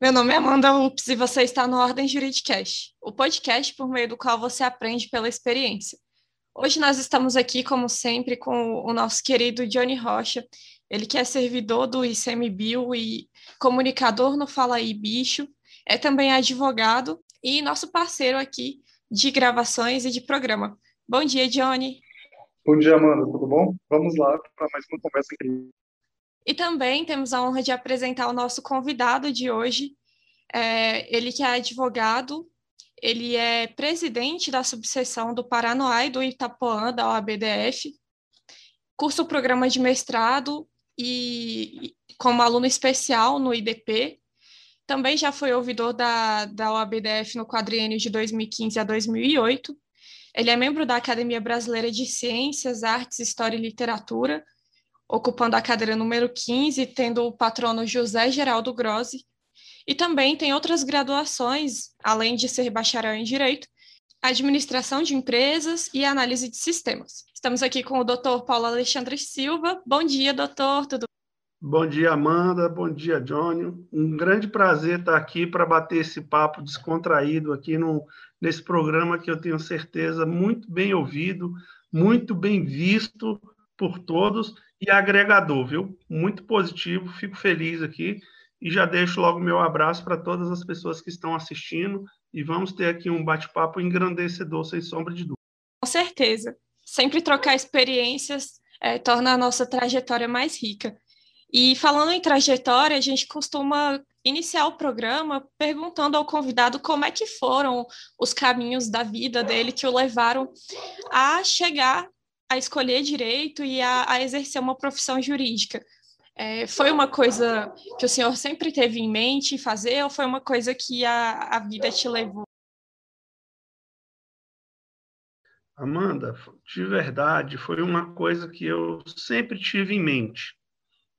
Meu nome é Amanda Ups e você está no Ordem Juridicast, o podcast por meio do qual você aprende pela experiência. Hoje nós estamos aqui, como sempre, com o nosso querido Johnny Rocha, ele que é servidor do ICMBio e comunicador no Fala Aí Bicho, é também advogado e nosso parceiro aqui de gravações e de programa. Bom dia, Johnny. Bom dia, Amanda, tudo bom? Vamos lá para mais uma conversa incrível. E também temos a honra de apresentar o nosso convidado de hoje, é, ele que é advogado, ele é presidente da subseção do Paranoá do Itapuã, da OABDF, cursa o programa de mestrado e como aluno especial no IDP, também já foi ouvidor da, da OABDF no quadriênio de 2015 a 2008. Ele é membro da Academia Brasileira de Ciências, Artes, História e Literatura, ocupando a cadeira número 15, tendo o patrono José Geraldo Grossi, e também tem outras graduações, além de ser bacharel em Direito, Administração de Empresas e Análise de Sistemas. Estamos aqui com o doutor Paulo Alexandre Silva. Bom dia, doutor, tudo Bom dia, Amanda. Bom dia, Johnny. Um grande prazer estar aqui para bater esse papo descontraído aqui no, nesse programa que eu tenho certeza muito bem ouvido, muito bem visto por todos e agregador, viu? Muito positivo, fico feliz aqui e já deixo logo meu abraço para todas as pessoas que estão assistindo e vamos ter aqui um bate-papo engrandecedor, sem sombra de dúvida. Com certeza. Sempre trocar experiências é, torna a nossa trajetória mais rica. E falando em trajetória, a gente costuma iniciar o programa perguntando ao convidado como é que foram os caminhos da vida dele que o levaram a chegar a escolher direito e a, a exercer uma profissão jurídica. É, foi uma coisa que o senhor sempre teve em mente fazer ou foi uma coisa que a, a vida te levou? Amanda, de verdade, foi uma coisa que eu sempre tive em mente.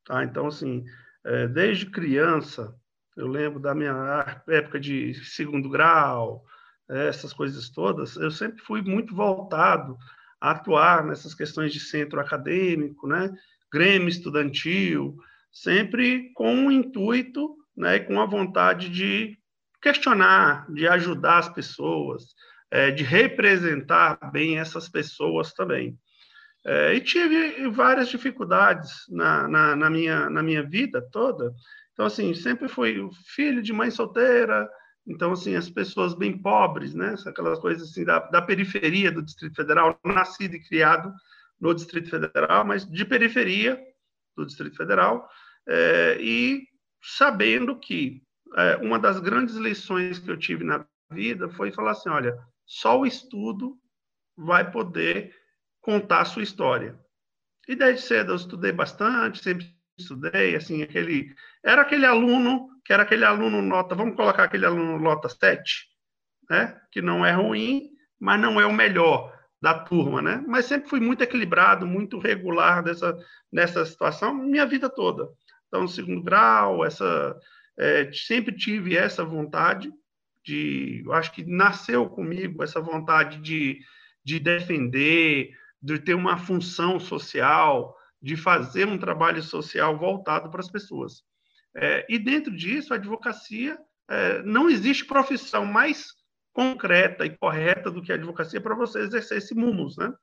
Tá? Então, assim, é, desde criança, eu lembro da minha época de segundo grau, essas coisas todas, eu sempre fui muito voltado atuar nessas questões de centro acadêmico, né? Grêmio estudantil, sempre com o intuito, né, e com a vontade de questionar, de ajudar as pessoas, é, de representar bem essas pessoas também. É, e tive várias dificuldades na, na, na, minha, na minha vida toda. Então, assim, sempre fui filho de mãe solteira, então, assim, as pessoas bem pobres, né? Aquelas coisas assim da, da periferia do Distrito Federal, nascido e criado no Distrito Federal, mas de periferia do Distrito Federal, é, e sabendo que é, uma das grandes lições que eu tive na vida foi falar assim, olha, só o estudo vai poder contar a sua história. E desde cedo eu estudei bastante, sempre estudei, assim, aquele... Era aquele aluno que era aquele aluno nota, vamos colocar aquele aluno nota 7, né? que não é ruim, mas não é o melhor da turma, né? Mas sempre fui muito equilibrado, muito regular dessa, nessa situação, minha vida toda. Então, segundo grau, essa, é, sempre tive essa vontade de, eu acho que nasceu comigo essa vontade de, de defender, de ter uma função social, de fazer um trabalho social voltado para as pessoas. É, e dentro disso, a advocacia, é, não existe profissão mais concreta e correta do que a advocacia para você exercer esse mumus, né?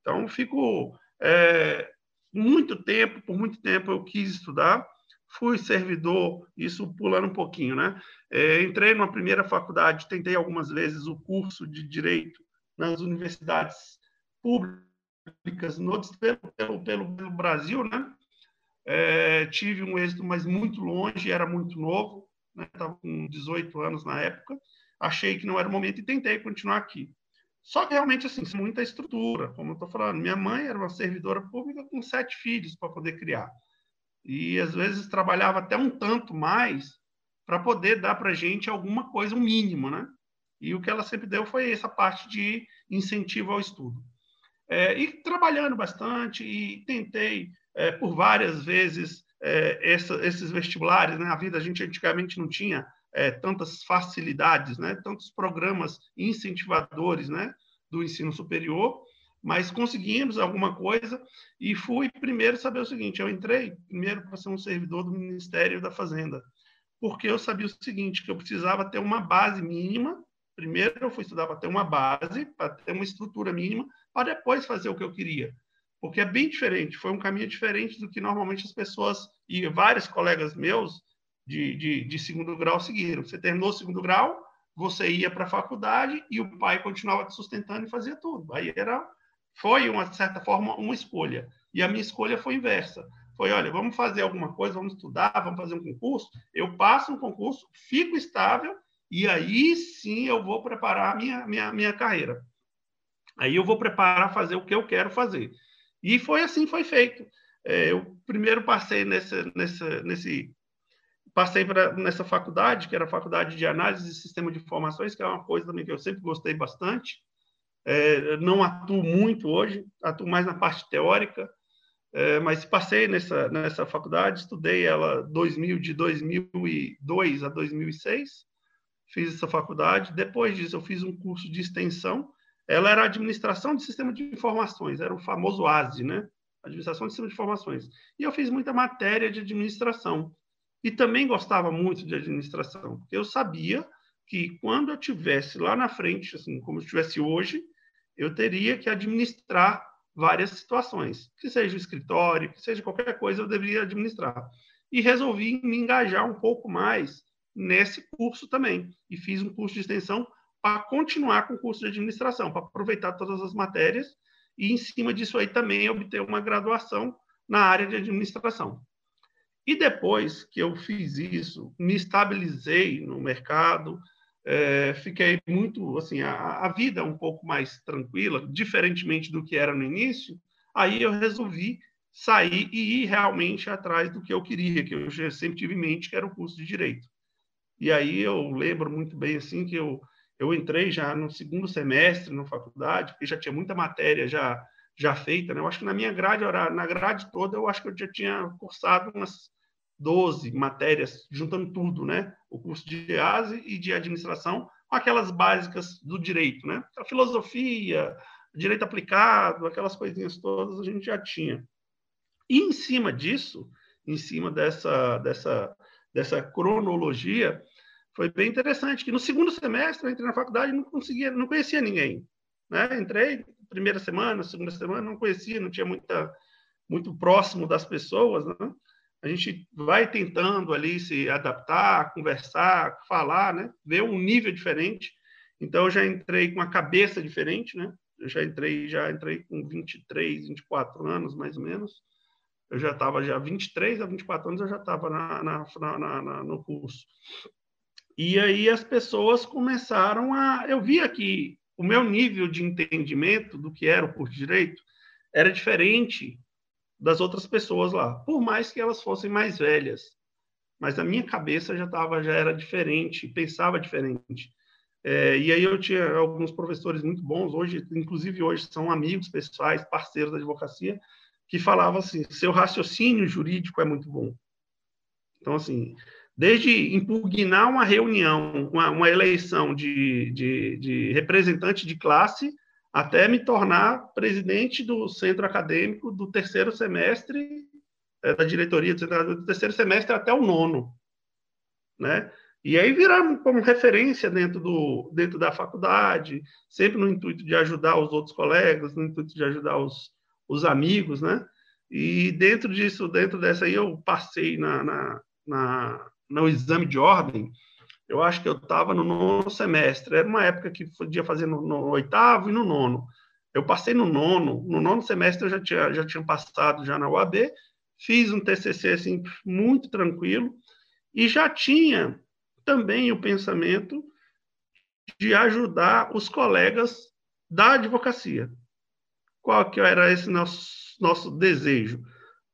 Então, fico é, muito tempo, por muito tempo eu quis estudar, fui servidor, isso pulando um pouquinho, né? É, entrei numa primeira faculdade, tentei algumas vezes o curso de direito nas universidades públicas no, pelo, pelo, pelo Brasil, né? É, tive um êxito, mas muito longe, era muito novo, estava né? com 18 anos na época. Achei que não era o momento e tentei continuar aqui. Só que realmente, assim, muita estrutura, como eu estou falando. Minha mãe era uma servidora pública com sete filhos para poder criar. E às vezes trabalhava até um tanto mais para poder dar para a gente alguma coisa, um mínimo, né? E o que ela sempre deu foi essa parte de incentivo ao estudo. É, e trabalhando bastante, e tentei é, por várias vezes é, essa, esses vestibulares. Né? A vida a gente antigamente não tinha é, tantas facilidades, né? tantos programas incentivadores né? do ensino superior, mas conseguimos alguma coisa e fui primeiro saber o seguinte: eu entrei primeiro para ser um servidor do Ministério da Fazenda. porque eu sabia o seguinte, que eu precisava ter uma base mínima. Primeiro eu fui estudar para ter uma base, para ter uma estrutura mínima, para depois fazer o que eu queria. Porque é bem diferente, foi um caminho diferente do que normalmente as pessoas, e vários colegas meus de, de, de segundo grau seguiram. Você terminou o segundo grau, você ia para a faculdade e o pai continuava te sustentando e fazia tudo. Aí era, foi, uma certa forma, uma escolha. E a minha escolha foi inversa. Foi, olha, vamos fazer alguma coisa, vamos estudar, vamos fazer um concurso. Eu passo um concurso, fico estável e aí sim eu vou preparar a minha, minha, minha carreira. Aí eu vou preparar fazer o que eu quero fazer. E foi assim, foi feito. É, eu primeiro passei nesse, nesse, nesse passei pra, nessa faculdade, que era a Faculdade de Análise e Sistema de Informações, que é uma coisa também que eu sempre gostei bastante. É, não atuo muito hoje, atuo mais na parte teórica, é, mas passei nessa, nessa faculdade, estudei ela 2000, de 2002 a 2006, fiz essa faculdade. Depois disso, eu fiz um curso de extensão. Ela era administração de sistema de informações, era o famoso ASE, né? Administração de sistema de informações. E eu fiz muita matéria de administração. E também gostava muito de administração, eu sabia que quando eu tivesse lá na frente, assim como eu estivesse hoje, eu teria que administrar várias situações, que seja o escritório, que seja qualquer coisa, eu deveria administrar. E resolvi me engajar um pouco mais nesse curso também. E fiz um curso de extensão para continuar com o curso de administração, para aproveitar todas as matérias e, em cima disso aí, também obter uma graduação na área de administração. E depois que eu fiz isso, me estabilizei no mercado, é, fiquei muito, assim, a, a vida um pouco mais tranquila, diferentemente do que era no início, aí eu resolvi sair e ir realmente atrás do que eu queria, que eu sempre tive em mente, que era o curso de Direito. E aí eu lembro muito bem, assim, que eu, eu entrei já no segundo semestre na faculdade, porque já tinha muita matéria já já feita, né? Eu acho que na minha grade na grade toda, eu acho que eu já tinha cursado umas 12 matérias, juntando tudo, né? O curso de EASE e de administração, com aquelas básicas do direito, né? A filosofia, direito aplicado, aquelas coisinhas todas a gente já tinha. E em cima disso, em cima dessa, dessa, dessa cronologia, foi bem interessante que no segundo semestre eu entrei na faculdade e não conseguia, não conhecia ninguém, né? Entrei primeira semana, segunda semana, não conhecia, não tinha muita muito próximo das pessoas, né? a gente vai tentando ali se adaptar, conversar, falar, né? Ver um nível diferente. Então, eu já entrei com a cabeça diferente, né? Eu já entrei, já entrei com 23, 24 anos, mais ou menos. Eu já estava, já 23 a 24 anos, eu já estava na, na, na, na, no curso. E aí as pessoas começaram a... Eu via que o meu nível de entendimento do que era o curso de Direito era diferente das outras pessoas lá, por mais que elas fossem mais velhas. Mas a minha cabeça já tava, já era diferente, pensava diferente. É, e aí eu tinha alguns professores muito bons, hoje, inclusive hoje, são amigos pessoais, parceiros da advocacia, que falavam assim: seu raciocínio jurídico é muito bom. Então, assim, desde impugnar uma reunião, uma, uma eleição de, de, de representante de classe, até me tornar presidente do centro acadêmico do terceiro semestre, é, da diretoria do, terceiro semestre até o nono, né? E aí virar como referência dentro, do, dentro da faculdade, sempre no intuito de ajudar os outros colegas, no intuito de ajudar os, os amigos, né? E dentro disso, dentro dessa aí, eu passei na, na, na no exame de ordem, eu acho que eu estava no nono semestre. Era uma época que podia fazer no, no, oitavo e no nono. Eu passei no nono. No nono semestre eu já tinha, já tinha passado já na UAB. Fiz um TCC assim, muito tranquilo. E já tinha também o pensamento de ajudar os colegas da advocacia. Qual que era esse nosso, nosso desejo?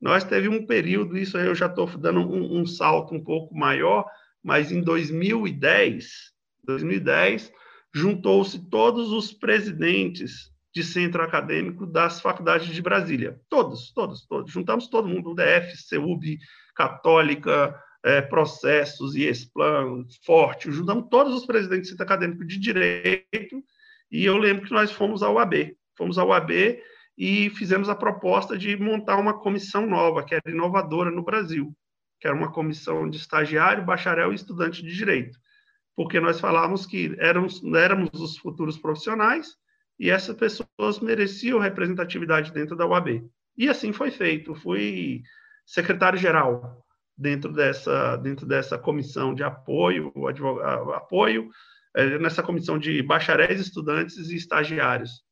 Nós teve um período, isso aí eu já estou dando um, um salto um pouco maior, mas em 2010, 2010 juntou-se todos os presidentes de centro acadêmico das faculdades de Brasília. Todos, todos, todos. Juntamos todo mundo, UDF, CEUB, Católica, é, Processos, IESPLAN, Forte, juntamos todos os presidentes de centro acadêmico de Direito, e eu lembro que nós fomos ao AB. Fomos ao AB e fizemos a proposta de montar uma comissão nova, que era inovadora no Brasil que era uma comissão de estagiário, bacharel e estudante de direito, porque nós falávamos que éramos, éramos os futuros profissionais e essas pessoas mereciam representatividade dentro da UAB. E assim foi feito. Fui secretário-geral dentro dessa, dentro dessa comissão de apoio, apoio é, nessa comissão de bacharéis, estudantes e estagiários.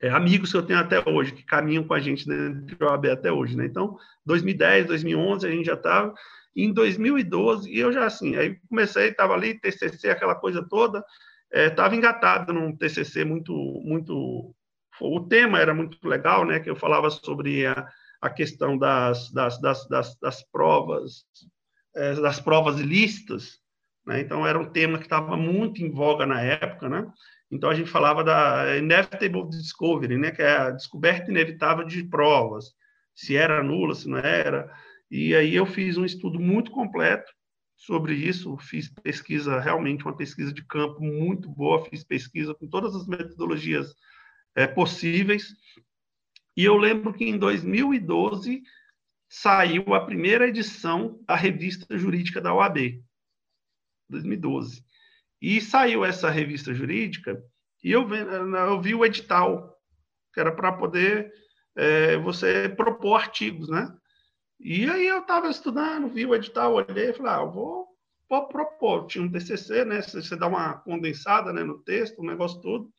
É, amigos que eu tenho até hoje, que caminham com a gente dentro da OAB até hoje. Né? Então, 2010, 2011, a gente já estava. Em 2012, e eu já assim, aí comecei, estava ali, TCC, aquela coisa toda, estava é, engatado num TCC muito, muito. O tema era muito legal, né? Que eu falava sobre a, a questão das, das, das, das, das provas, é, das provas ilícitas, né? Então era um tema que estava muito em voga na época, né? Então a gente falava da inevitable discovery, né? Que é a descoberta inevitável de provas, se era nula, se não era. E aí eu fiz um estudo muito completo sobre isso, fiz pesquisa, realmente uma pesquisa de campo muito boa, fiz pesquisa com todas as metodologias é, possíveis. E eu lembro que em 2012 saiu a primeira edição da revista jurídica da OAB, 2012. E saiu essa revista jurídica e eu, eu vi o edital, que era para poder é, você propor artigos, né? E aí eu estava estudando, vi o edital, olhei e falei, ah, eu vou, vou propor. Tinha um TCC, né? Você dá uma condensada né, no texto, o negócio todo.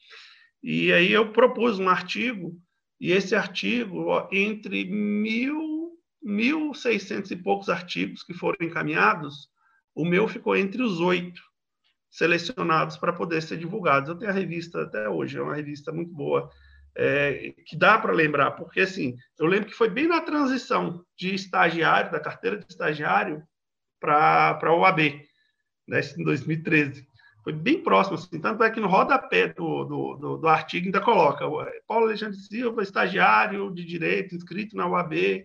E aí eu propus um artigo, e esse artigo, ó, entre mil, mil seiscentos e poucos artigos que foram encaminhados, o meu ficou entre os oito selecionados para poder ser divulgados. Eu tenho a revista até hoje, é uma revista muito boa, é, que dá para lembrar, porque assim, eu lembro que foi bem na transição de estagiário, da carteira de estagiário, para a OAB, né, em 2013. Foi bem próximo, assim, tanto é que no rodapé do, do, do, do artigo ainda coloca Paulo Alexandre Silva, estagiário de Direito, inscrito na UAB,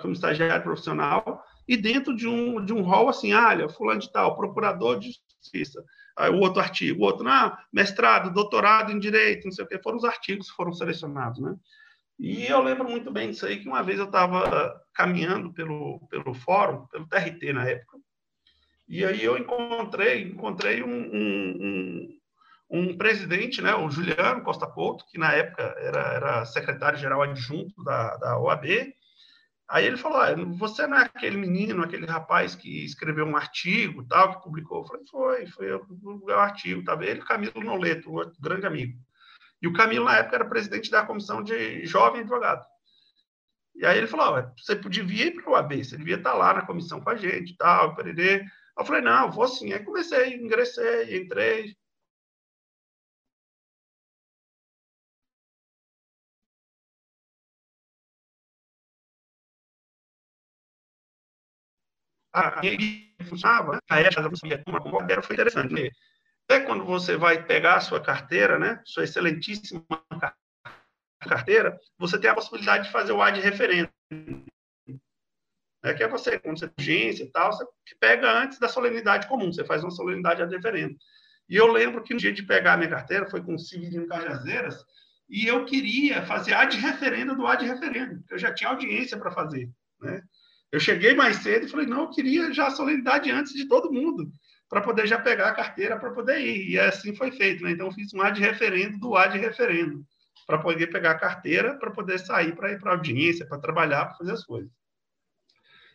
como estagiário profissional, e dentro de um, de um rol assim, ah, olha, fulano de tal, procurador de justiça, aí o outro artigo, o outro, não, mestrado, doutorado em direito, não sei o que, foram os artigos que foram selecionados, né? E eu lembro muito bem disso aí, que uma vez eu estava caminhando pelo, pelo fórum, pelo TRT na época, e aí eu encontrei, encontrei um, um, um, um presidente, né, o Juliano Costa Couto, que na época era, era secretário-geral adjunto da, da OAB, Aí ele falou: ah, você não é aquele menino, aquele rapaz que escreveu um artigo, tal, que publicou? Eu falei: foi, foi eu o artigo, tá Ele, Camilo Noleto, um grande amigo. E o Camilo, na época, era presidente da comissão de jovem advogado. E aí ele falou: ah, você devia ir para o AB, você devia estar lá na comissão com a gente, tal, pererê. Eu falei: não, vou sim. Aí comecei, ingressei, entrei, a minha funcionava, a ética da função como foi interessante. Né? Até quando você vai pegar a sua carteira, né, sua excelentíssima carteira, você tem a possibilidade de fazer o ad referendo. É que é você, quando você tem agência e tal, você pega antes da solenidade comum, você faz uma solenidade ad referendo. E eu lembro que no dia de pegar a minha carteira, foi com o Civilino Cajazeiras, e eu queria fazer ad referendo do ad referendo, eu já tinha audiência para fazer, né? Eu cheguei mais cedo e falei, não, eu queria já a solenidade antes de todo mundo, para poder já pegar a carteira para poder ir. E assim foi feito. Né? Então, eu fiz um ad referendo do ad referendo, para poder pegar a carteira, para poder sair para ir para audiência, para trabalhar, para fazer as coisas.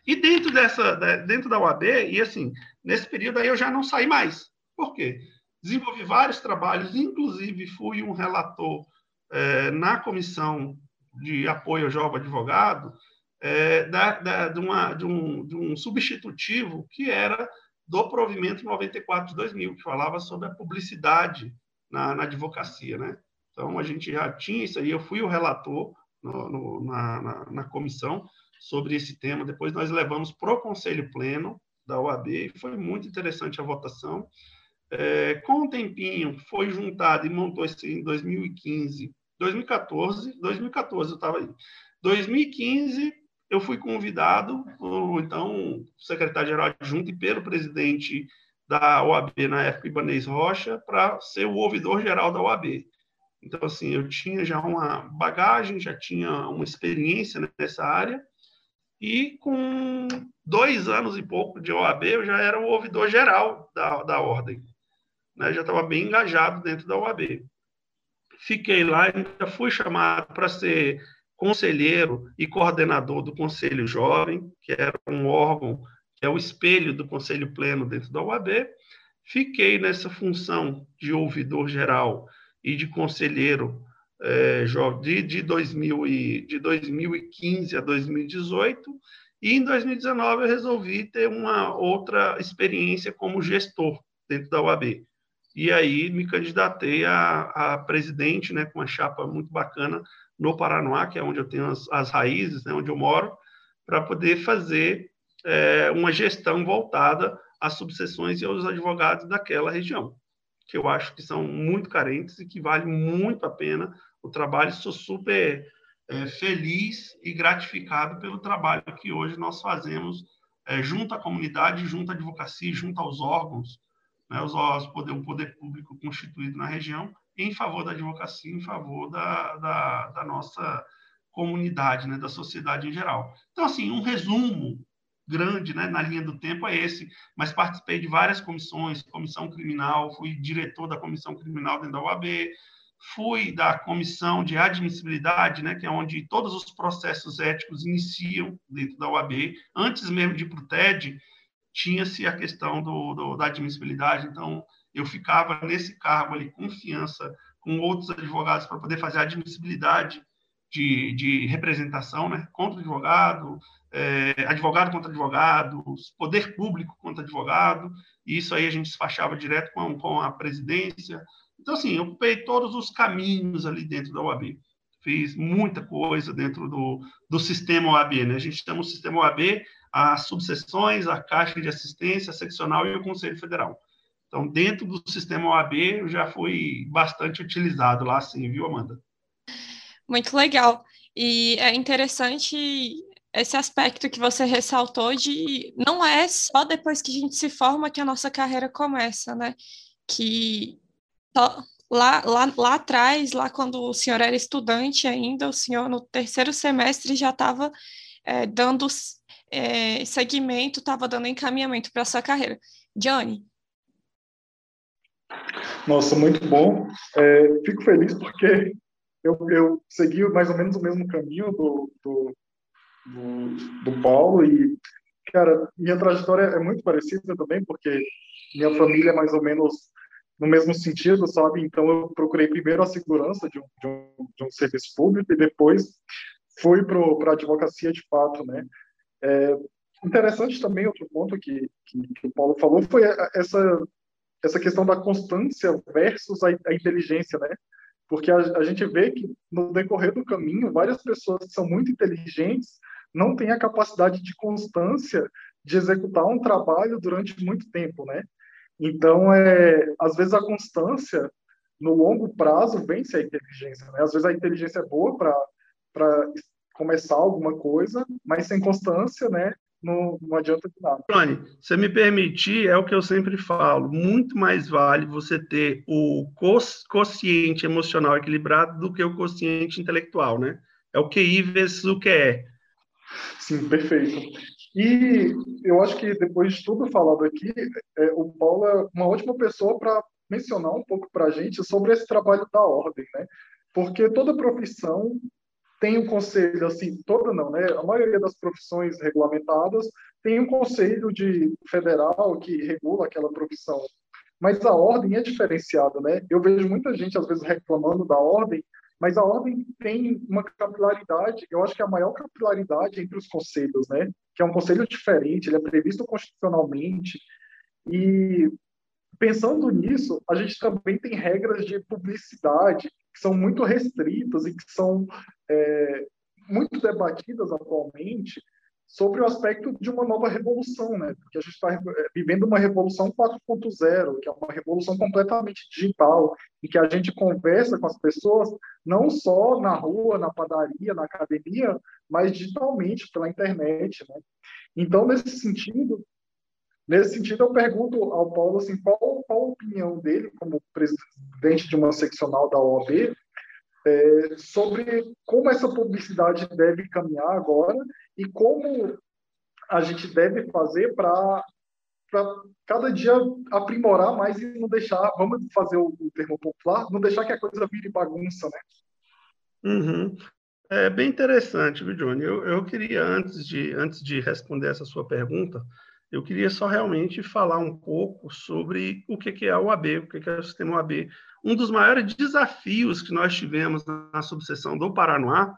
E dentro dessa, dentro da UAB, e assim, nesse período aí eu já não saí mais. Por quê? Desenvolvi vários trabalhos, inclusive fui um relator eh, na comissão de apoio ao jovem advogado, é, da, da, de, uma, de, um, de um substitutivo que era do provimento 94 de 2000, que falava sobre a publicidade na, na advocacia, né? Então, a gente já tinha isso aí, eu fui o relator no, no, na, na, na, comissão sobre esse tema, depois nós levamos para o Conselho Pleno da OAB, e foi muito interessante a votação. É, com o tempinho, foi juntado e montou isso em 2015, 2014, 2014 eu estava aí. 2015, eu fui convidado por, então, secretário-geral adjunto e pelo presidente da OAB na época, Ibanez Rocha, para ser o ouvidor-geral da OAB. Então, assim, eu tinha já uma bagagem, já tinha uma experiência nessa área, E com dois anos e pouco de OAB, eu já era o ouvidor geral da, da ordem. Né? Já estava bem engajado dentro da OAB. Fiquei lá, ainda fui chamado para ser conselheiro e coordenador do Conselho Jovem, que era um órgão que é o espelho do Conselho Pleno dentro da OAB. Fiquei nessa função de ouvidor geral e de conselheiro é, de, de, 2000 e, de 2015 a 2018, e em 2019 eu resolvi ter uma outra experiência como gestor dentro da UAB. E aí me candidatei a, a presidente, né, com uma chapa muito bacana no Paranoá, que é onde eu tenho as, as raízes, né, onde eu moro, para poder fazer é, uma gestão voltada às subseções e aos advogados daquela região, que eu acho que são muito carentes e que vale muito a pena o trabalho. Sou super é, feliz e gratificado pelo trabalho que hoje nós fazemos é, junto à comunidade, junto à advocacia, junto aos órgãos, né, os órgãos, poder, o poder público constituído na região, em favor da advocacia, em favor da, da, da nossa comunidade, né, da sociedade em geral. Então, assim, um resumo grande né, na linha do tempo é esse, mas participei de várias comissões, comissão criminal, fui diretor da comissão criminal dentro da UAB, fui da comissão de admissibilidade, né, que é onde todos os processos éticos iniciam dentro da UAB. Antes mesmo de ir para o TED, tinha-se a questão do, do, da admissibilidade, então eu ficava nesse cargo ali, confiança com outros advogados para poder fazer a admissibilidade de, de representação, né, contra advogado, é, advogado contra advogado, poder público contra advogado, e isso aí a gente despachava direto com, com a presidência. Então, assim, eu ocupei todos os caminhos ali dentro da OAB. Fiz muita coisa dentro do, do sistema OAB, né? A gente chama o sistema OAB as subseções, a Caixa de Assistência Seccional e o Conselho Federal. Então, dentro do sistema OAB, já fui bastante utilizado lá, sim, viu, Amanda? Muito legal. E é interessante esse aspecto que você ressaltou de não é só depois que a gente se forma que a nossa carreira começa, né? Que lá, lá, lá atrás, lá quando o senhor era estudante ainda, o senhor no terceiro semestre já estava é, dando é, segmento, estava dando encaminhamento para a sua carreira. Johnny. Nossa, muito bom. É, fico feliz porque eu, eu segui mais ou menos o mesmo caminho do, do do, do Paulo e, cara, minha trajetória é muito parecida também, porque minha família é mais ou menos no mesmo sentido, sabe? Então, eu procurei primeiro a segurança de um, de um, de um serviço público e depois fui para a advocacia de fato, né? É, interessante também, outro ponto que, que, que, o Paulo falou foi essa, essa questão da constância versus a, a inteligência, né? Porque a, a gente vê que no decorrer do caminho, várias pessoas que são muito inteligentes não têm a capacidade de constância de executar um trabalho durante muito tempo, né? Então, é, às vezes a constância no longo prazo vence a inteligência, né? Às vezes a inteligência é boa para começar alguma coisa, mas sem constância, né? Não, não adianta de nada. Tony, se me permitir, é o que eu sempre falo, muito mais vale você ter o consciente emocional equilibrado do que o consciente intelectual, né? É o QI vezes o QE. Sim, perfeito. E eu acho que depois de tudo falado aqui, é, o Paulo é uma ótima pessoa para mencionar um pouco para a gente sobre esse trabalho da ordem, né? Porque toda profissão tem um conselho, assim, toda não, né? A maioria das profissões regulamentadas tem um conselho de federal que regula aquela profissão. Mas a ordem é diferenciada, né? Eu vejo muita gente, às vezes, reclamando da ordem, mas a ordem tem uma capilaridade, eu acho que é a maior capilaridade entre os conselhos, né? Que é um conselho diferente, ele é previsto constitucionalmente. E pensando nisso, a gente também tem regras de publicidade que são muito restritas e que são é, muito debatidas atualmente, sobre o aspecto de uma nova revolução, né? Porque a gente está é, vivendo uma revolução 4.0, que é uma revolução completamente digital, em que a gente conversa com as pessoas não só na rua, na padaria, na academia, mas digitalmente pela internet, né? Então, nesse sentido, nesse sentido, eu pergunto ao Paulo assim, qual, qual a opinião dele como presidente de uma seccional da OAB é, sobre como essa publicidade deve caminhar agora e como a gente deve fazer para cada dia aprimorar mais e não deixar, vamos fazer o, o, termo popular, não deixar que a coisa vire bagunça, né? Uhum. É bem interessante, viu, Johnny? Eu, eu queria, antes de, antes de responder essa sua pergunta, eu queria só realmente falar um pouco sobre o que, é a OAB, o que, é o sistema OAB. Um dos maiores desafios que nós tivemos na subseção do Paranoá,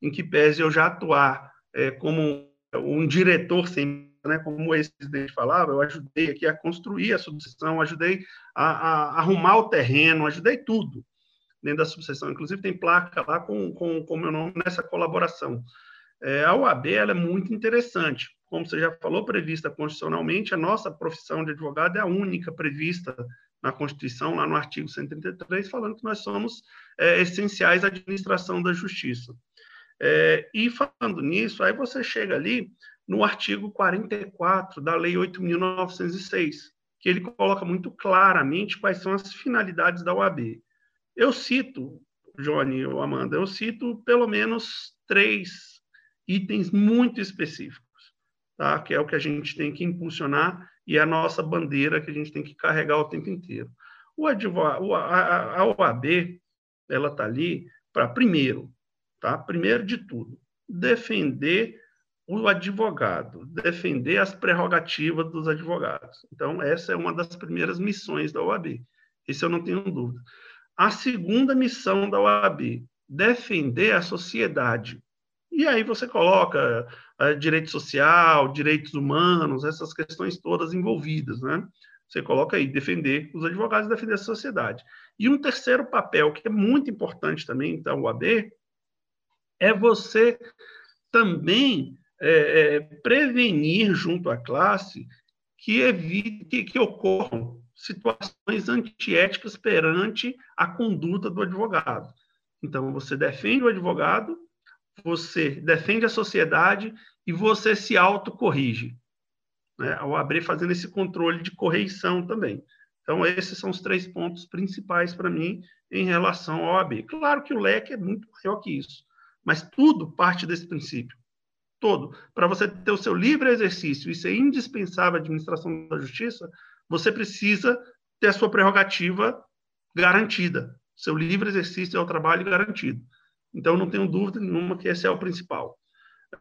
em que pese eu já atuar é, como um diretor sem né, como o ex-presidente falava, eu ajudei aqui a construir a subseção, ajudei a, a, arrumar o terreno, ajudei tudo dentro da subseção. Inclusive tem placa lá com, com, com meu nome nessa colaboração. É, a OAB ela é muito interessante. Como você já falou, prevista constitucionalmente, a nossa profissão de advogado é a única prevista na Constituição, lá no artigo 133, falando que nós somos é, essenciais à administração da justiça. É, e falando nisso, aí você chega ali no artigo 44 da Lei 8.906, que ele coloca muito claramente quais são as finalidades da OAB. Eu cito, Johnny ou Amanda, eu cito pelo menos três itens muito específicos, tá? que é o que a gente tem que impulsionar e é a nossa bandeira que a gente tem que carregar o tempo inteiro. O a, a OAB, ela está ali para, primeiro, tá? primeiro de tudo, defender o advogado, defender as prerrogativas dos advogados. Então, essa é uma das primeiras missões da OAB. Isso eu não tenho dúvida. A segunda missão da OAB, defender a sociedade. E aí você coloca direito social, direitos humanos, essas questões todas envolvidas, né? Você coloca aí, defender os advogados, defender a sociedade. E um terceiro papel, que é muito importante também da OAB, é você também é, é, prevenir junto à classe que, evite, que, que ocorram situações antiéticas perante a conduta do advogado. Então, você defende o advogado, você defende a sociedade e você se autocorrige. Né? Ao abrir fazendo esse controle de correição também. Então, esses são os três pontos principais para mim em relação ao AB. Claro que o leque é muito maior que isso, mas tudo parte desse princípio todo. Para você ter o seu livre exercício e ser indispensável à administração da justiça, você precisa ter a sua prerrogativa garantida. Seu livre exercício é o trabalho garantido. Então, não tenho dúvida nenhuma que esse é o principal.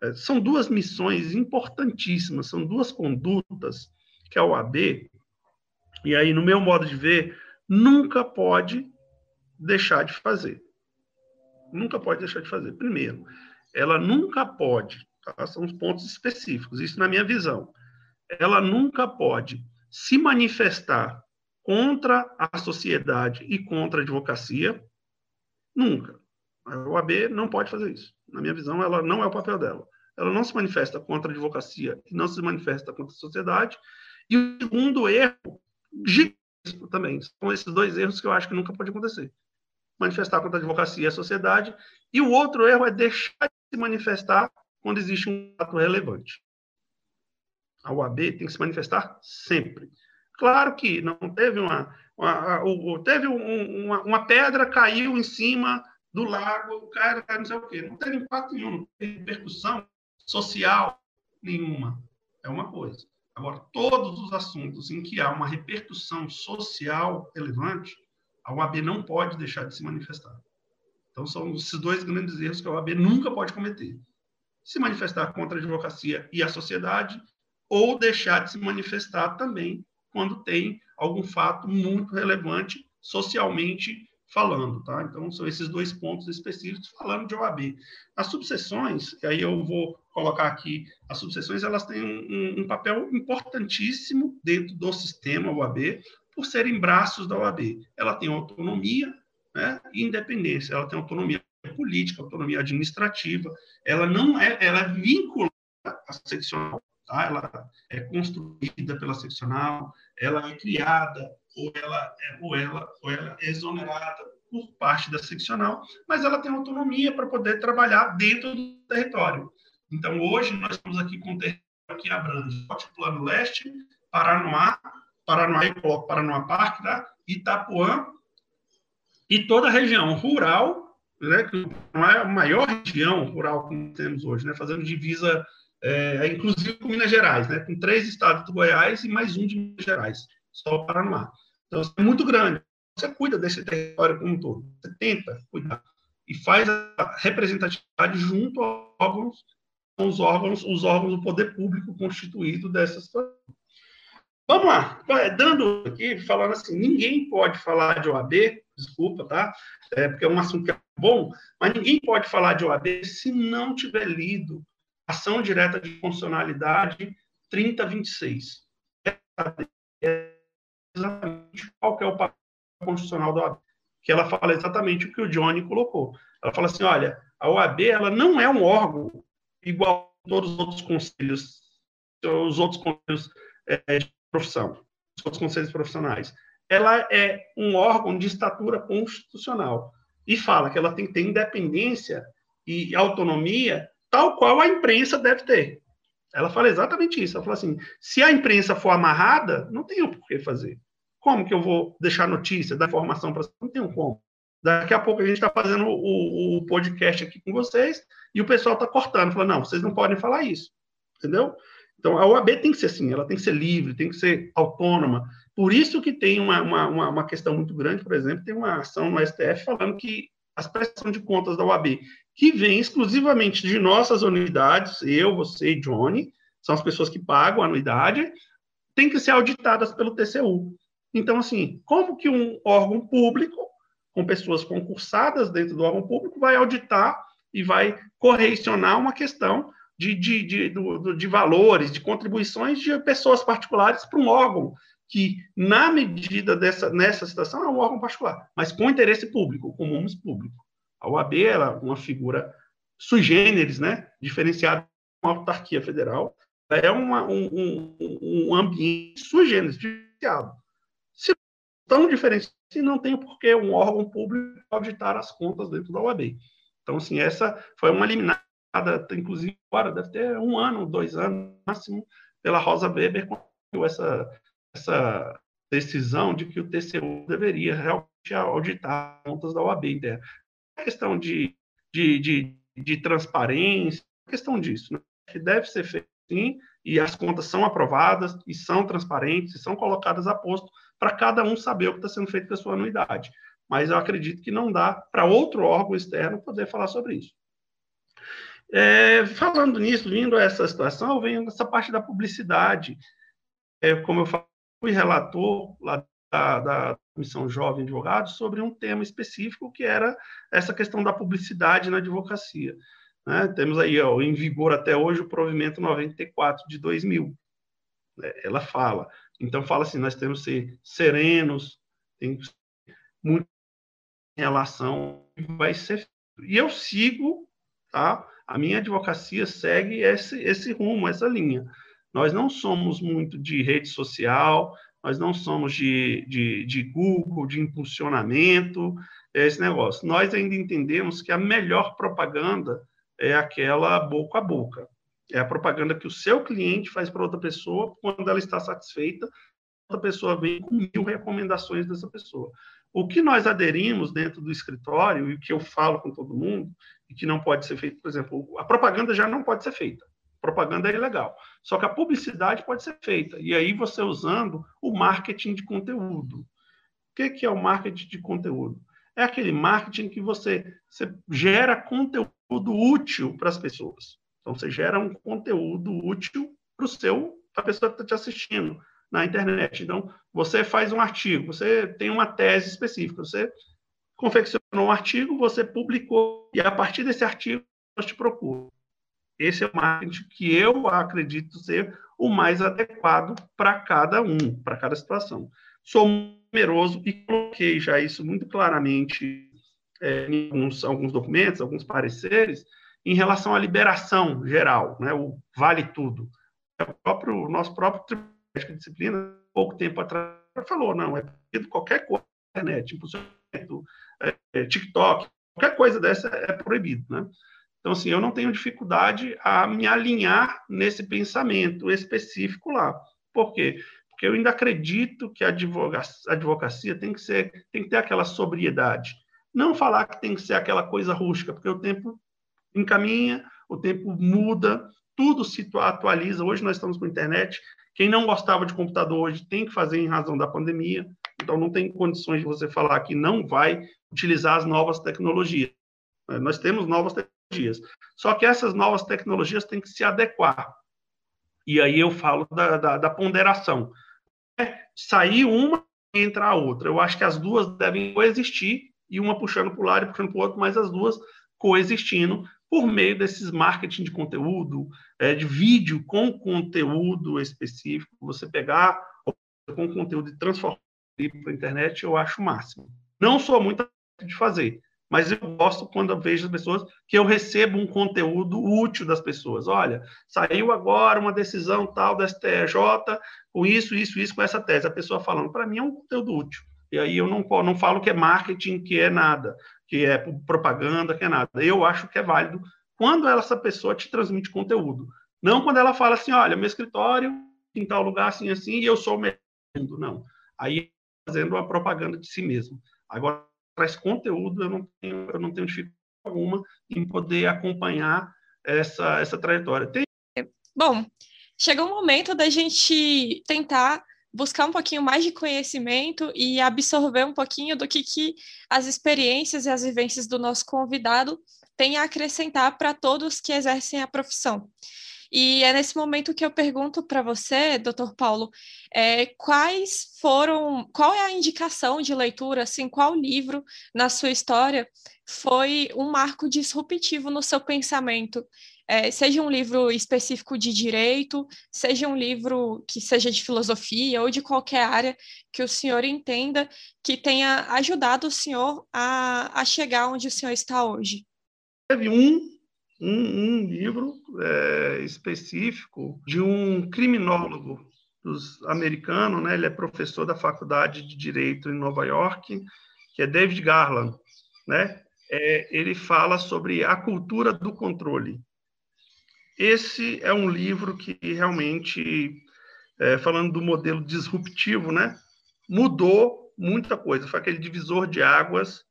É, são duas missões importantíssimas, são duas condutas que a OAB, e aí, no meu modo de ver, nunca pode deixar de fazer. Nunca pode deixar de fazer. Primeiro, ela nunca pode Tá? São os pontos específicos, isso na minha visão. Ela nunca pode se manifestar contra a sociedade e contra a advocacia, nunca. A OAB não pode fazer isso. Na minha visão, ela não é o papel dela. Ela não se manifesta contra a advocacia não se manifesta contra a sociedade. E o segundo erro, gigantesco também, são esses dois erros que eu acho que nunca pode acontecer. Manifestar contra a advocacia e a sociedade. E o outro erro é deixar de se manifestar quando existe um fato relevante. A UAB tem que se manifestar sempre. Claro que não teve uma, uma teve um, uma, uma, pedra caiu em cima do lago, o cara não sei o quê. Não teve impacto nenhum, não teve repercussão social nenhuma. É uma coisa. Agora, todos os assuntos em que há uma repercussão social relevante, a OAB não pode deixar de se manifestar. Então, são esses dois grandes erros que a OAB nunca pode cometer se manifestar contra a advocacia e a sociedade, ou deixar de se manifestar também quando tem algum fato muito relevante socialmente falando, tá? Então, são esses dois pontos específicos falando de OAB. As subseções, e aí eu vou colocar aqui, as subseções, elas têm um, um papel importantíssimo dentro do sistema OAB, por serem braços da OAB. Ela tem autonomia né, e independência, ela tem autonomia política, autonomia administrativa, ela não é, ela é vinculada à seccional, tá? Ela é construída pela seccional, ela é criada ou ela é, ou ela ou ela é exonerada por parte da seccional, mas ela tem autonomia para poder trabalhar dentro do território. Então, hoje nós estamos aqui com um território que abrange o Plano Leste, Paranoá, Paranoá e Paranoá Parque, tá? Itapuã, e toda a região rural né, que não é a maior região rural que temos hoje, né, fazendo divisa, é, inclusive com Minas Gerais, né, com três estados do Goiás e mais um de Minas Gerais, só o Paraná. Então, é muito grande. Você cuida desse território como um todo. Você tenta cuidar. E faz a representatividade junto aos órgãos, os órgãos, os órgãos do poder público constituído dessa situação. Vamos lá, dando aqui, falando assim, ninguém pode falar de OAB, desculpa, tá? É, porque é um assunto que é bom, mas ninguém pode falar de OAB se não tiver lido Ação Direta de Funcionalidade 3026. É exatamente qual que é o papel constitucional da OAB, que ela fala exatamente o que o Johnny colocou. Ela fala assim, olha, a OAB ela não é um órgão igual a todos os outros conselhos, os outros conselhos é, de profissão, os outros conselhos profissionais. Ela é um órgão de estatura constitucional e fala que ela tem que ter independência e autonomia tal qual a imprensa deve ter. Ela fala exatamente isso. Ela fala assim: se a imprensa for amarrada, não tem o porquê fazer. Como que eu vou deixar notícia, dar informação para Não tem como. Daqui a pouco a gente está fazendo o, o, podcast aqui com vocês e o pessoal está cortando, falando, não, vocês não podem falar isso. Entendeu? Então, a OAB tem que ser assim, ela tem que ser livre, tem que ser autônoma. Por isso que tem uma, uma, uma questão muito grande, por exemplo, tem uma ação no STF falando que as prestações de contas da OAB, que vem exclusivamente de nossas unidades, eu, você e Johnny, são as pessoas que pagam a anuidade, tem que ser auditadas pelo TCU. Então, assim, como que um órgão público, com pessoas concursadas dentro do órgão público, vai auditar e vai correcionar uma questão de, de, de, de, valores, de contribuições de pessoas particulares para um órgão que, na medida dessa nessa situação, é um órgão particular, mas com interesse público, com comum público. A OAB é uma figura sui generis, né, diferenciada de uma autarquia federal, é uma, um, um, um, ambiente sui generis, diferenciado. Tão diferente, não tem por que um órgão público auditar as contas dentro da OAB. Então, assim, essa foi uma eliminada inclusive agora, deve ter um ano, dois anos máximo, pela Rosa Weber, com essa, essa decisão de que o TCU deveria realmente auditar as contas da OAB interna. A questão de, de, de, de transparência, a questão disso, né? que deve ser feito sim, e as contas são aprovadas e são transparentes e são colocadas a posto para cada um saber o que está sendo feito com a sua anuidade. Mas eu acredito que não dá para outro órgão externo poder falar sobre isso. É, falando nisso, vindo a essa situação, vem essa parte da publicidade. É, como eu fui relator lá da, da Comissão Jovem Advogados sobre um tema específico que era essa questão da publicidade na advocacia. Né? Temos aí ó, em vigor até hoje o provimento 94 de 2000. Né? Ela fala. Então, fala assim: nós temos que ser serenos, tem muito em relação vai ser. E eu sigo, tá? A minha advocacia segue esse, esse rumo, essa linha. Nós não somos muito de rede social, nós não somos de, de, de Google, de impulsionamento, é esse negócio. Nós ainda entendemos que a melhor propaganda é aquela boca a boca. É a propaganda que o seu cliente faz para outra pessoa quando ela está satisfeita, outra pessoa vem com mil recomendações dessa pessoa. O que nós aderimos dentro do escritório, e o que eu falo com todo mundo, e que não pode ser feito, por exemplo, a propaganda já não pode ser feita. propaganda é ilegal. Só que a publicidade pode ser feita. E aí você usando o marketing de conteúdo. O que, que é o marketing de conteúdo? É aquele marketing que você, você gera conteúdo útil para as pessoas. Então, você gera um conteúdo útil para o seu, para a pessoa que está te assistindo na internet. Então, você faz um artigo, você tem uma tese específica, você confeccionou um artigo, você publicou, e a partir desse artigo, eu te procuro. Esse é o marketing que eu acredito ser o mais adequado para cada um, para cada situação. Sou numeroso e coloquei já isso muito claramente é, em alguns, alguns documentos, alguns pareceres, em relação à liberação geral, né, o vale tudo. É o próprio, nosso próprio Tribunal de Disciplina, pouco tempo atrás, falou, não, é qualquer coisa na internet, impulsionamento, é, TikTok, qualquer coisa dessa é proibido, né? Então, assim, eu não tenho dificuldade a me alinhar nesse pensamento específico lá. Por quê? Porque eu ainda acredito que a advocacia, tem que ser, tem que ter aquela sobriedade. Não falar que tem que ser aquela coisa rústica, porque o tempo encaminha, o tempo muda, tudo se atualiza. Hoje nós estamos com internet. Quem não gostava de computador hoje tem que fazer em razão da pandemia. Então não tem condições de você falar que não vai utilizar as novas tecnologias. Nós temos novas tecnologias. Só que essas novas tecnologias têm que se adequar. E aí eu falo da, da, da ponderação. É sair uma e entrar a outra. Eu acho que as duas devem coexistir, e uma puxando para o lado e puxando para o outro, mas as duas coexistindo por meio desses marketing de conteúdo, é, de vídeo com conteúdo específico, você pegar com conteúdo e transformar para a internet, eu acho o máximo. Não sou muito de fazer, mas eu gosto quando eu vejo as pessoas que eu recebo um conteúdo útil das pessoas. Olha, saiu agora uma decisão tal da STJ com isso, isso, isso, com essa tese. A pessoa falando, para mim é um conteúdo útil. E aí eu não, não falo que é marketing, que é nada, que é propaganda, que é nada. Eu acho que é válido quando essa pessoa te transmite conteúdo. Não quando ela fala assim, olha, meu escritório em tal lugar assim, assim, e eu sou o melhor. Não. Aí fazendo uma propaganda de si mesmo. Agora, traz conteúdo, eu não tenho, eu não tenho dificuldade alguma em poder acompanhar essa, essa trajetória. Tem... Bom, chegou o momento da gente tentar buscar um pouquinho mais de conhecimento e absorver um pouquinho do que, que as experiências e as vivências do nosso convidado têm a acrescentar para todos que exercem a profissão. E é nesse momento que eu pergunto para você, doutor Paulo, é, quais foram, qual é a indicação de leitura, assim, qual livro na sua história foi um marco disruptivo no seu pensamento? É, seja um livro específico de direito, seja um livro que seja de filosofia ou de qualquer área que o senhor entenda que tenha ajudado o senhor a, a chegar onde o senhor está hoje. Teve um um, um livro é, específico de um criminólogo dos americano, né? Ele é professor da Faculdade de Direito em Nova York, que é David Garland, né? É, ele fala sobre a cultura do controle. Esse é um livro que realmente, é, falando do modelo disruptivo, né? Mudou muita coisa. Foi aquele divisor de águas,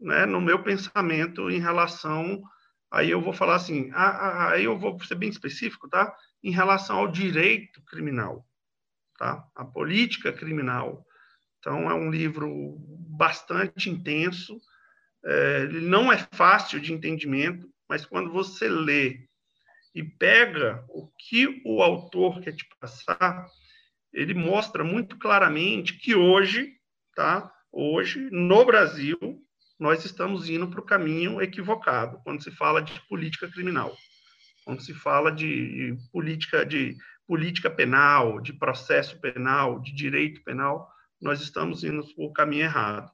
né? No meu pensamento em relação Aí eu vou falar assim, aí eu vou ser bem específico, tá? Em relação ao direito criminal, tá? A política criminal. Então é um livro bastante intenso. É, ele não é fácil de entendimento, mas quando você lê e pega o que o autor quer te passar, ele mostra muito claramente que hoje, tá? Hoje no Brasil nós estamos indo para o caminho equivocado quando se fala de política criminal, quando se fala de, política de política penal, de processo penal, de direito penal, nós estamos indo para o caminho errado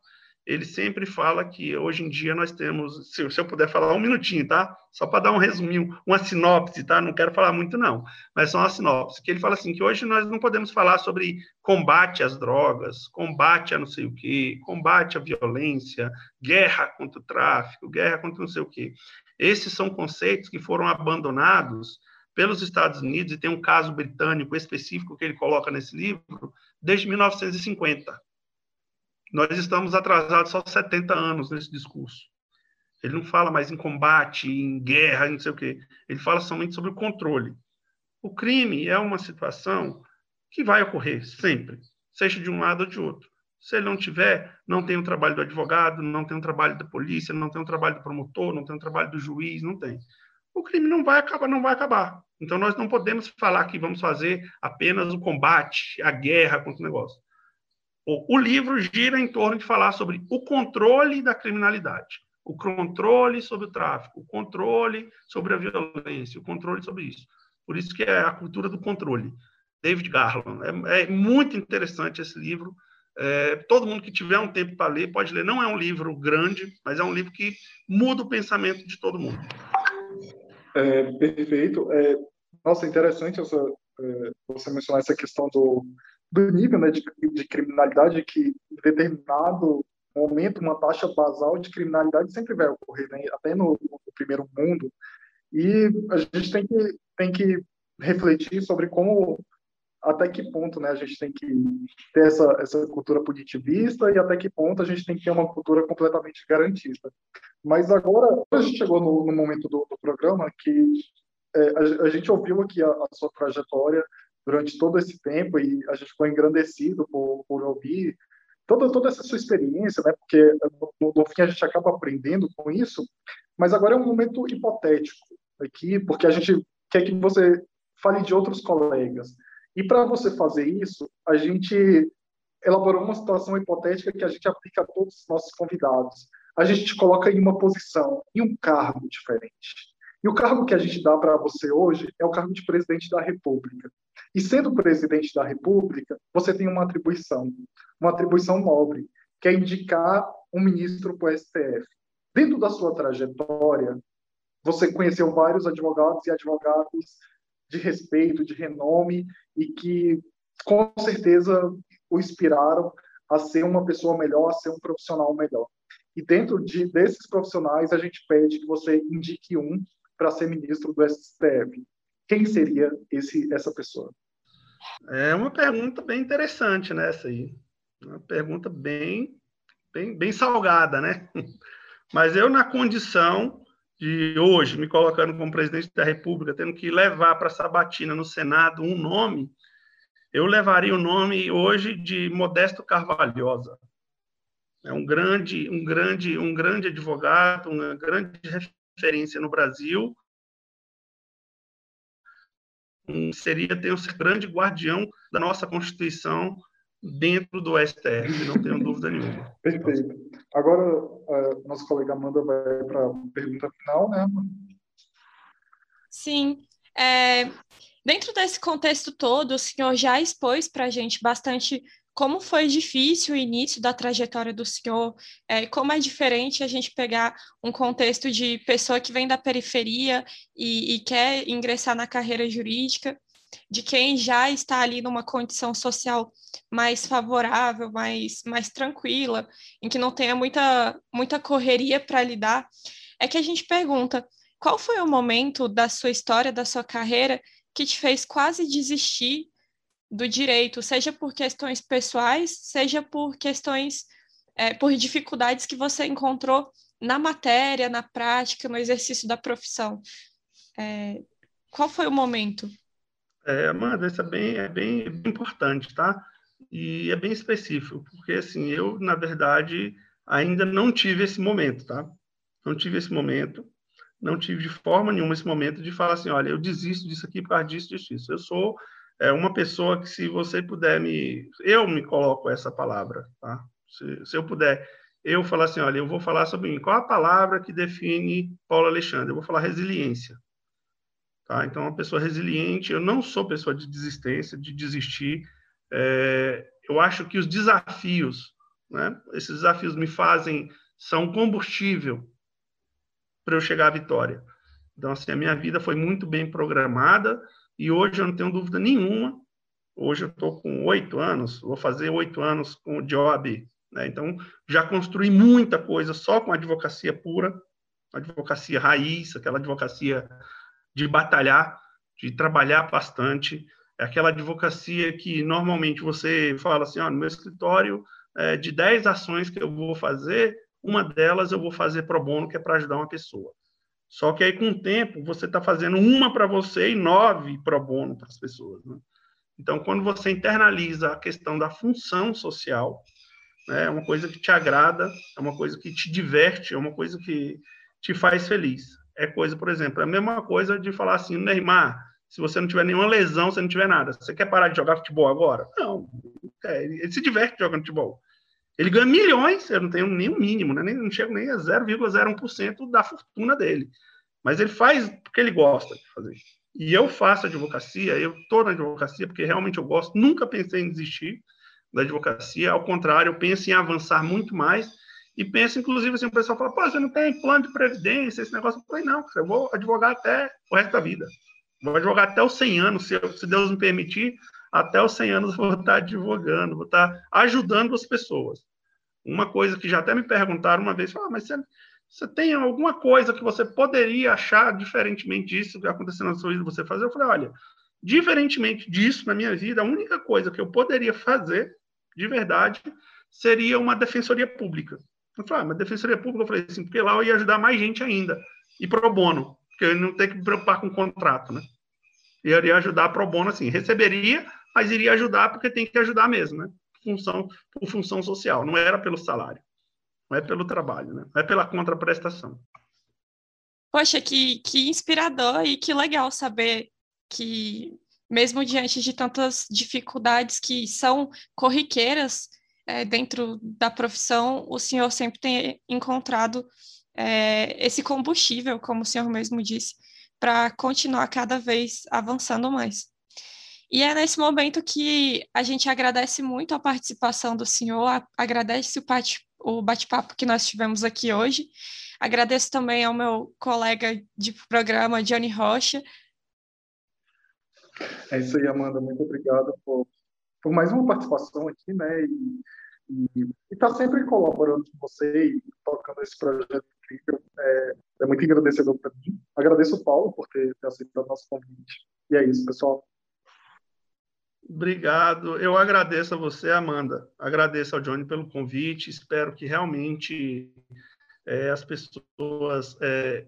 ele sempre fala que hoje em dia nós temos, se, eu puder falar um minutinho, tá? Só para dar um resuminho, uma sinopse, tá? Não quero falar muito não, mas só uma sinopse, que ele fala assim que hoje nós não podemos falar sobre combate às drogas, combate a não sei o quê, combate à violência, guerra contra o tráfico, guerra contra não sei o quê. Esses são conceitos que foram abandonados pelos Estados Unidos, e tem um caso britânico específico que ele coloca nesse livro, desde 1950 nós estamos atrasados só 70 anos nesse discurso. Ele não fala mais em combate, em guerra, não sei o quê. Ele fala somente sobre o controle. O crime é uma situação que vai ocorrer sempre, seja de um lado ou de outro. Se ele não tiver, não tem o trabalho do advogado, não tem o trabalho da polícia, não tem o trabalho do promotor, não tem o trabalho do juiz, não tem. O crime não vai acabar, não vai acabar. Então nós não podemos falar que vamos fazer apenas o combate, a guerra contra o negócio. O livro gira em torno de falar sobre o controle da criminalidade, o controle sobre o tráfico, o controle sobre a violência, o controle sobre isso. Por isso que é a cultura do controle. David Garland. É, é muito interessante esse livro. É, todo mundo que tiver um tempo para ler pode ler. Não é um livro grande, mas é um livro que muda o pensamento de todo mundo. É, perfeito. É, nossa, interessante essa, é, você mencionar essa questão do, do nível né, de, de criminalidade que em determinado momento uma taxa basal de criminalidade sempre vai ocorrer, né? até no, no, primeiro mundo. E a gente tem que, tem que refletir sobre como até que ponto né, a gente tem que ter essa, essa cultura positivista e até que ponto a gente tem que ter uma cultura completamente garantista. Mas agora, a gente chegou no, no momento do, do, programa que é, a, a, gente ouviu aqui a, a, sua trajetória durante todo esse tempo e a gente foi engrandecido por, por ouvir toda, toda essa sua experiência, né? porque no, no fim a gente acaba aprendendo com isso, mas agora é um momento hipotético aqui, porque a gente quer que você fale de outros colegas. E para você fazer isso, a gente elaborou uma situação hipotética que a gente aplica a todos os nossos convidados. A gente te coloca em uma posição, em um cargo diferente. E o cargo que a gente dá para você hoje é o cargo de presidente da República. E sendo presidente da República, você tem uma atribuição, uma atribuição nobre, que é indicar um ministro para o STF. Dentro da sua trajetória, você conheceu vários advogados e advogados de respeito, de renome e que com certeza o inspiraram a ser uma pessoa melhor, a ser um profissional melhor. E dentro de, desses profissionais, a gente pede que você indique um para ser ministro do STF. Quem seria esse, essa pessoa? É uma pergunta bem interessante, né, essa aí. Uma pergunta bem, bem, bem salgada, né? Mas eu, na condição de hoje, me colocando como presidente da República, tendo que levar para sabatina no Senado um nome, eu levaria o nome hoje de Modesto Carvalhosa. É um grande, um grande, um grande advogado, uma grande referência no Brasil. Seria ter um grande guardião da nossa Constituição dentro do STF, não tenho dúvida nenhuma. Perfeito. Agora, uh, nosso colega Amanda vai para a pergunta final, né? Sim. É, dentro desse contexto todo, o senhor já expôs para a gente bastante como foi difícil o início da trajetória do senhor, é, como é diferente a gente pegar um contexto de pessoa que vem da periferia e, e quer ingressar na carreira jurídica, de quem já está ali numa condição social mais favorável, mais, mais tranquila, em que não tenha muita, muita correria para lidar, é que a gente pergunta qual foi o momento da sua história, da sua carreira, que te fez quase desistir do direito, seja por questões pessoais, seja por questões, é, por dificuldades que você encontrou na matéria, na prática, no exercício da profissão. É, qual foi o momento? É, Amanda, isso é bem, é bem, é bem importante, tá? E é bem específico, porque assim, eu, na verdade, ainda não tive esse momento, tá? Não tive esse momento, não tive de forma nenhuma esse momento de falar assim, olha, eu desisto disso aqui por causa disso, disso, disso. Eu sou é, uma pessoa que, se você puder me... Eu me coloco essa palavra, tá? Se, se eu puder, eu falar assim, olha, eu vou falar sobre mim. Qual a palavra que define Paulo Alexandre? Eu vou falar resiliência. Tá? Então, uma pessoa resiliente, eu não sou pessoa de desistência, de desistir. É, eu acho que os desafios, né? esses desafios me fazem, são combustível para eu chegar à vitória. Então, assim, a minha vida foi muito bem programada e hoje eu não tenho dúvida nenhuma. Hoje eu estou com oito anos, vou fazer oito anos com o job. Né? Então, já construí muita coisa só com advocacia pura, advocacia raiz, aquela advocacia de batalhar, de trabalhar bastante. É aquela advocacia que normalmente você fala assim: no meu escritório, é, de 10 ações que eu vou fazer, uma delas eu vou fazer pro bono, que é para ajudar uma pessoa. Só que aí, com o tempo, você está fazendo uma para você e nove pro bono para as pessoas. Né? Então, quando você internaliza a questão da função social, né, é uma coisa que te agrada, é uma coisa que te diverte, é uma coisa que te faz feliz é coisa, por exemplo, é a mesma coisa de falar assim, Neymar, se você não tiver nenhuma lesão, você não tiver nada, você quer parar de jogar futebol agora? Não, é, ele se diverte jogando futebol. Ele ganha milhões, eu não tenho nem o mínimo, né? nem, não chego nem a 0,01% da fortuna dele. Mas ele faz porque ele gosta de fazer. E eu faço advocacia, eu estou na advocacia porque realmente eu gosto, nunca pensei em desistir da advocacia, ao contrário, eu penso em avançar muito mais e pensa, inclusive, assim, o pessoal fala, pô, você não tem plano de previdência, esse negócio. Eu falei, não, eu vou advogar até o resto da vida. Vou advogar até os 100 anos, se, se Deus me permitir, até os 100 anos vou estar advogando, vou estar ajudando as pessoas. Uma coisa que já até me perguntaram uma vez, ah, mas você, você tem alguma coisa que você poderia achar diferentemente disso que aconteceu na sua vida você fazer? Eu falei, olha, Diferentemente disso, na minha vida, a única coisa que eu poderia fazer, de verdade, seria uma defensoria pública. Eu falei, ah, mas defensoria pública, eu falei assim, porque lá eu ia ajudar mais gente ainda. E pro bono, porque eu não tenho que me preocupar com contrato, né? E eu iria ajudar pro bono, assim, receberia, mas iria ajudar porque tem que ajudar mesmo, né? Função, por função social, não era pelo salário, não é pelo trabalho, né? Não é pela contraprestação. Poxa, que, que inspirador e que legal saber que, mesmo diante de tantas dificuldades que são corriqueiras é, dentro da profissão, o senhor sempre tem encontrado é, esse combustível, como o senhor mesmo disse, para continuar cada vez avançando mais. E é nesse momento que a gente agradece muito a participação do senhor, agradece o bate-papo que nós tivemos aqui hoje. Agradeço também ao meu colega de programa, Johnny Rocha. É isso aí, Amanda. Muito obrigado por, por mais uma participação aqui, né? E estar tá sempre colaborando com você e tocando esse projeto incrível. É, é muito agradecedor para mim. Agradeço o Paulo por ter, ter aceitado nosso convite. E é isso, pessoal. Obrigado. Eu agradeço a você, Amanda. Agradeço ao Johnny pelo convite. Espero que realmente é, as pessoas é,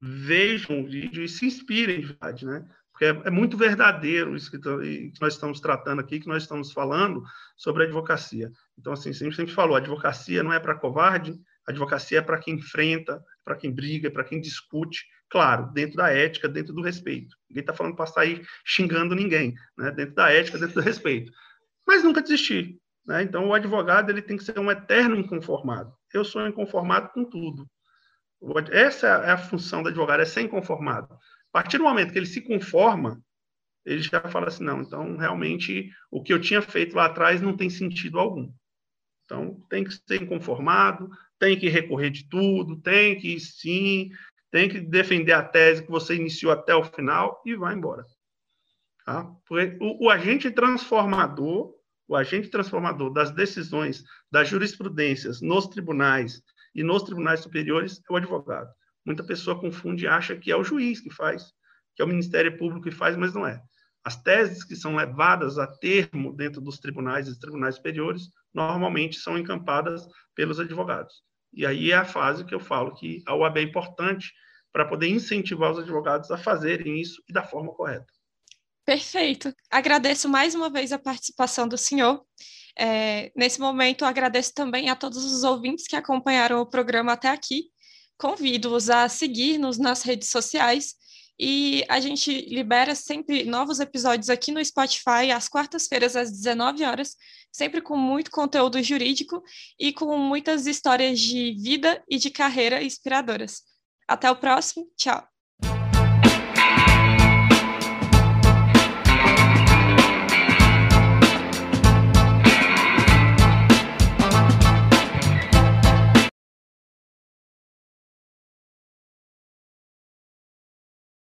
vejam o vídeo e se inspirem de verdade, né? Porque é, é muito verdadeiro isso que, que, nós estamos tratando aqui, que nós estamos falando sobre a advocacia. Então, assim, a gente sempre falou, a advocacia não é para covarde, a advocacia é para quem enfrenta, para quem briga, para quem discute, claro, dentro da ética, dentro do respeito. Ninguém está falando para sair xingando ninguém, né? dentro da ética, dentro do respeito. Mas nunca desistir. Né? Então, o advogado ele tem que ser um eterno inconformado. Eu sou inconformado com tudo. Essa é a função do advogado, é ser inconformado. A partir do momento que ele se conforma, ele já fala assim, não, então realmente o que eu tinha feito lá atrás não tem sentido algum. Então, tem que ser inconformado, tem que recorrer de tudo, tem que sim, tem que defender a tese que você iniciou até o final e vai embora. Tá? O, o, agente transformador, o agente transformador das decisões, das jurisprudências nos tribunais e nos tribunais superiores é o advogado. Muita pessoa confunde e acha que é o juiz que faz, que é o Ministério Público que faz, mas não é. As teses que são levadas a termo dentro dos tribunais e tribunais superiores normalmente são encampadas pelos advogados. E aí é a fase que eu falo que a OAB é importante para poder incentivar os advogados a fazerem isso e da forma correta. Perfeito. Agradeço mais uma vez a participação do senhor. É, nesse momento, agradeço também a todos os ouvintes que acompanharam o programa até aqui. Convido-os a seguir-nos nas redes sociais e a gente libera sempre novos episódios aqui no Spotify às quartas-feiras às 19 horas, sempre com muito conteúdo jurídico e com muitas histórias de vida e de carreira inspiradoras. Até o próximo, tchau.